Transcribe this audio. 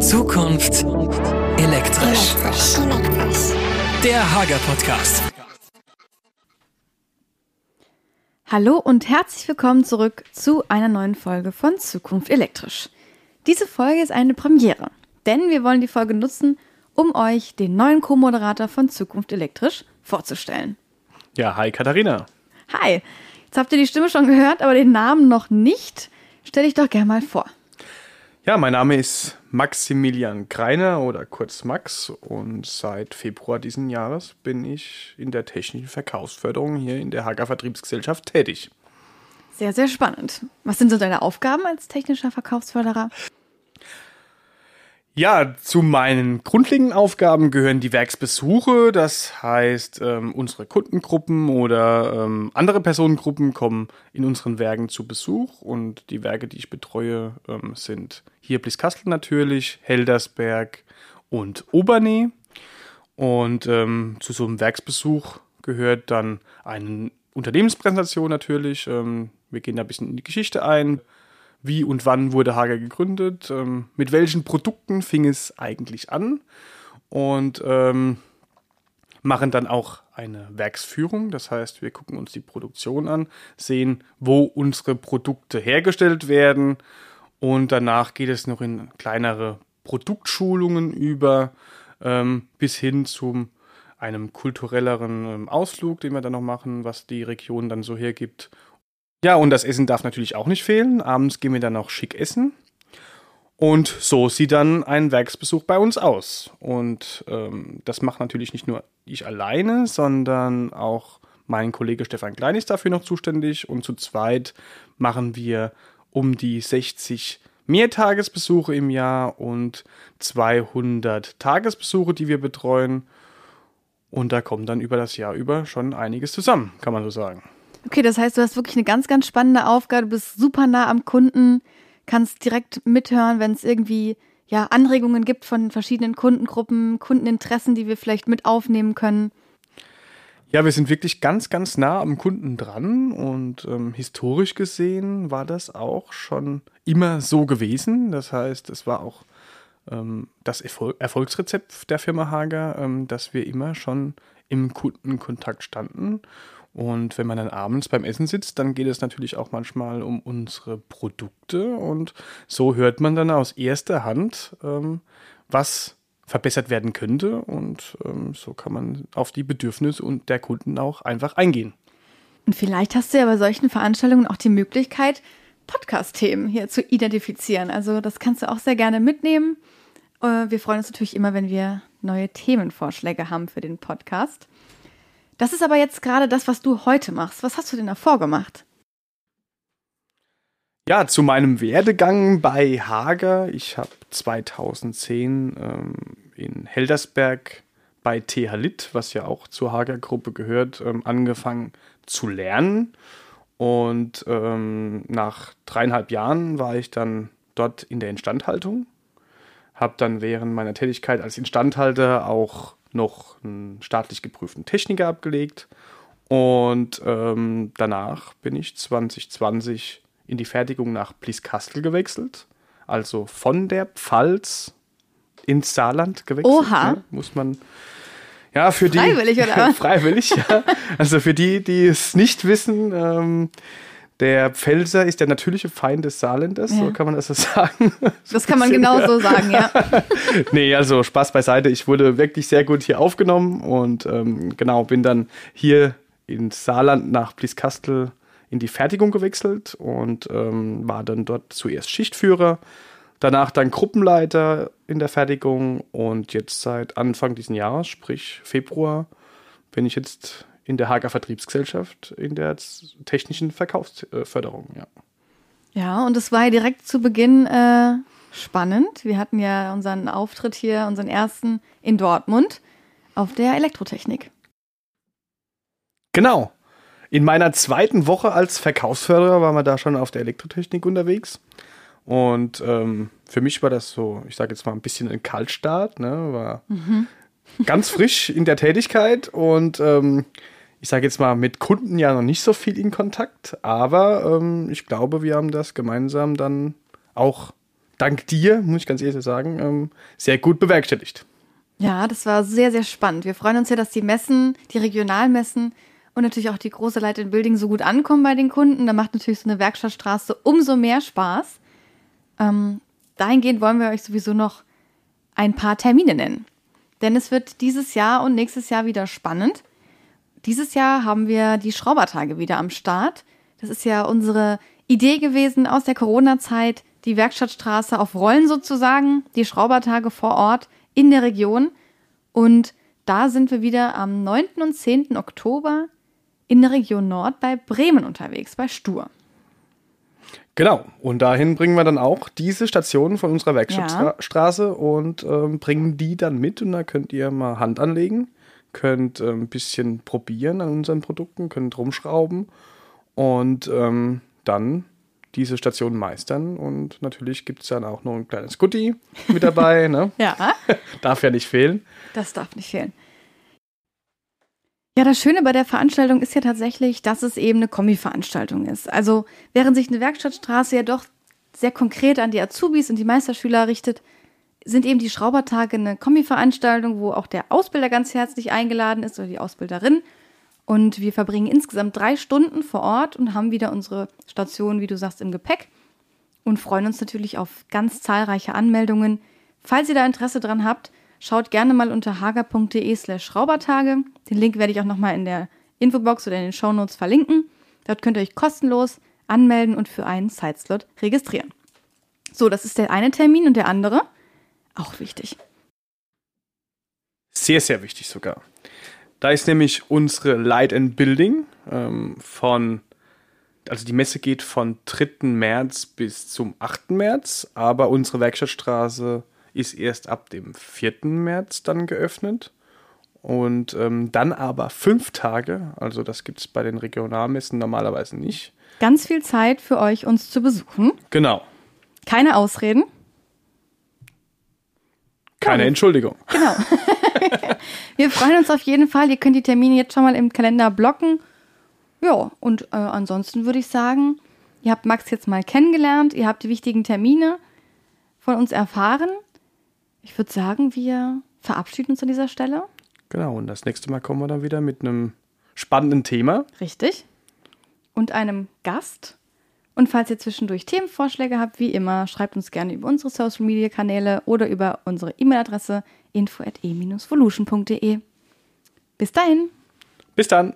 Zukunft elektrisch. Der Hager Podcast. Hallo und herzlich willkommen zurück zu einer neuen Folge von Zukunft elektrisch. Diese Folge ist eine Premiere, denn wir wollen die Folge nutzen, um euch den neuen Co-Moderator von Zukunft elektrisch vorzustellen. Ja, hi Katharina. Hi, jetzt habt ihr die Stimme schon gehört, aber den Namen noch nicht. Stell dich doch gerne mal vor. Ja, mein Name ist Maximilian Greiner oder kurz Max und seit Februar diesen Jahres bin ich in der technischen Verkaufsförderung hier in der Hager Vertriebsgesellschaft tätig. Sehr, sehr spannend. Was sind so deine Aufgaben als technischer Verkaufsförderer? Ja, zu meinen grundlegenden Aufgaben gehören die Werksbesuche. Das heißt, ähm, unsere Kundengruppen oder ähm, andere Personengruppen kommen in unseren Werken zu Besuch. Und die Werke, die ich betreue, ähm, sind hier Blieskastel natürlich, Heldersberg und Obernee. Und ähm, zu so einem Werksbesuch gehört dann eine Unternehmenspräsentation natürlich. Ähm, wir gehen da ein bisschen in die Geschichte ein wie und wann wurde Hager gegründet, ähm, mit welchen Produkten fing es eigentlich an und ähm, machen dann auch eine Werksführung. Das heißt, wir gucken uns die Produktion an, sehen, wo unsere Produkte hergestellt werden und danach geht es noch in kleinere Produktschulungen über ähm, bis hin zum einem kulturelleren ähm, Ausflug, den wir dann noch machen, was die Region dann so hergibt ja, und das Essen darf natürlich auch nicht fehlen. Abends gehen wir dann auch schick essen. Und so sieht dann ein Werksbesuch bei uns aus. Und ähm, das macht natürlich nicht nur ich alleine, sondern auch mein Kollege Stefan Klein ist dafür noch zuständig. Und zu zweit machen wir um die 60 Mehrtagesbesuche im Jahr und 200 Tagesbesuche, die wir betreuen. Und da kommt dann über das Jahr über schon einiges zusammen, kann man so sagen. Okay, das heißt, du hast wirklich eine ganz, ganz spannende Aufgabe. Du bist super nah am Kunden, kannst direkt mithören, wenn es irgendwie ja, Anregungen gibt von verschiedenen Kundengruppen, Kundeninteressen, die wir vielleicht mit aufnehmen können. Ja, wir sind wirklich ganz, ganz nah am Kunden dran und ähm, historisch gesehen war das auch schon immer so gewesen. Das heißt, es war auch ähm, das Erfol Erfolgsrezept der Firma Hager, ähm, dass wir immer schon im Kundenkontakt standen und wenn man dann abends beim Essen sitzt, dann geht es natürlich auch manchmal um unsere Produkte und so hört man dann aus erster Hand, ähm, was verbessert werden könnte und ähm, so kann man auf die Bedürfnisse und der Kunden auch einfach eingehen. Und vielleicht hast du ja bei solchen Veranstaltungen auch die Möglichkeit, Podcast-Themen hier zu identifizieren. Also das kannst du auch sehr gerne mitnehmen. Äh, wir freuen uns natürlich immer, wenn wir neue Themenvorschläge haben für den Podcast. Das ist aber jetzt gerade das, was du heute machst. Was hast du denn davor gemacht? Ja, zu meinem Werdegang bei Hager. Ich habe 2010 ähm, in Heldersberg bei TH Lit, was ja auch zur Hager-Gruppe gehört, ähm, angefangen zu lernen. Und ähm, nach dreieinhalb Jahren war ich dann dort in der Instandhaltung. Habe dann während meiner Tätigkeit als Instandhalter auch noch einen staatlich geprüften Techniker abgelegt. Und ähm, danach bin ich 2020 in die Fertigung nach Blieskastel gewechselt. Also von der Pfalz ins Saarland gewechselt. Oha. Ne? Muss man. Ja, für freiwillig, die. Freiwillig, oder? freiwillig, ja. Also für die, die es nicht wissen, ähm, der Pfälzer ist der natürliche Feind des Saarländers, ja. so kann man das so sagen. Das kann man genau so sagen, ja. nee, also Spaß beiseite. Ich wurde wirklich sehr gut hier aufgenommen und ähm, genau, bin dann hier ins Saarland nach Blieskastel in die Fertigung gewechselt und ähm, war dann dort zuerst Schichtführer, danach dann Gruppenleiter in der Fertigung und jetzt seit Anfang dieses Jahres, sprich Februar, bin ich jetzt in der Hager Vertriebsgesellschaft in der technischen Verkaufsförderung, ja. Ja, und es war ja direkt zu Beginn äh, spannend. Wir hatten ja unseren Auftritt hier, unseren ersten in Dortmund auf der Elektrotechnik. Genau. In meiner zweiten Woche als Verkaufsförderer waren wir da schon auf der Elektrotechnik unterwegs. Und ähm, für mich war das so, ich sage jetzt mal ein bisschen ein Kaltstart, ne? War mhm. ganz frisch in der Tätigkeit und ähm, ich sage jetzt mal, mit Kunden ja noch nicht so viel in Kontakt, aber ähm, ich glaube, wir haben das gemeinsam dann auch dank dir, muss ich ganz ehrlich sagen, ähm, sehr gut bewerkstelligt. Ja, das war sehr, sehr spannend. Wir freuen uns ja, dass die Messen, die Regionalmessen und natürlich auch die große Light in Building so gut ankommen bei den Kunden. Da macht natürlich so eine Werkstattstraße umso mehr Spaß. Ähm, dahingehend wollen wir euch sowieso noch ein paar Termine nennen. Denn es wird dieses Jahr und nächstes Jahr wieder spannend. Dieses Jahr haben wir die Schraubertage wieder am Start. Das ist ja unsere Idee gewesen aus der Corona-Zeit, die Werkstattstraße auf Rollen sozusagen, die Schraubertage vor Ort in der Region. Und da sind wir wieder am 9. und 10. Oktober in der Region Nord bei Bremen unterwegs, bei Stur. Genau, und dahin bringen wir dann auch diese Stationen von unserer Werkstattstraße ja. und ähm, bringen die dann mit und da könnt ihr mal Hand anlegen, könnt äh, ein bisschen probieren an unseren Produkten, könnt rumschrauben und ähm, dann diese Station meistern. Und natürlich gibt es dann auch noch ein kleines Goodie mit dabei. ne? ja. darf ja nicht fehlen. Das darf nicht fehlen. Ja, das Schöne bei der Veranstaltung ist ja tatsächlich, dass es eben eine Kombi-Veranstaltung ist. Also während sich eine Werkstattstraße ja doch sehr konkret an die Azubis und die Meisterschüler richtet, sind eben die Schraubertage eine Kombi-Veranstaltung, wo auch der Ausbilder ganz herzlich eingeladen ist oder die Ausbilderin und wir verbringen insgesamt drei Stunden vor Ort und haben wieder unsere Station, wie du sagst, im Gepäck und freuen uns natürlich auf ganz zahlreiche Anmeldungen. Falls ihr da Interesse dran habt, schaut gerne mal unter hager.de slash Schraubertage. Den Link werde ich auch nochmal in der Infobox oder in den Shownotes verlinken. Dort könnt ihr euch kostenlos anmelden und für einen Zeitslot registrieren. So, das ist der eine Termin und der andere auch wichtig. Sehr, sehr wichtig sogar. Da ist nämlich unsere Light and Building ähm, von, also die Messe geht von 3. März bis zum 8. März, aber unsere Werkstattstraße ist erst ab dem 4. März dann geöffnet. Und ähm, dann aber fünf Tage, also das gibt es bei den Regionalmessen normalerweise nicht. Ganz viel Zeit für euch, uns zu besuchen. Genau. Keine Ausreden. Keine Entschuldigung. Genau. Wir freuen uns auf jeden Fall. Ihr könnt die Termine jetzt schon mal im Kalender blocken. Ja, und äh, ansonsten würde ich sagen, ihr habt Max jetzt mal kennengelernt, ihr habt die wichtigen Termine von uns erfahren. Ich würde sagen, wir verabschieden uns an dieser Stelle. Genau, und das nächste Mal kommen wir dann wieder mit einem spannenden Thema. Richtig. Und einem Gast. Und falls ihr zwischendurch Themenvorschläge habt, wie immer, schreibt uns gerne über unsere Social Media Kanäle oder über unsere E-Mail-Adresse info@e-volution.de. Bis dahin. Bis dann.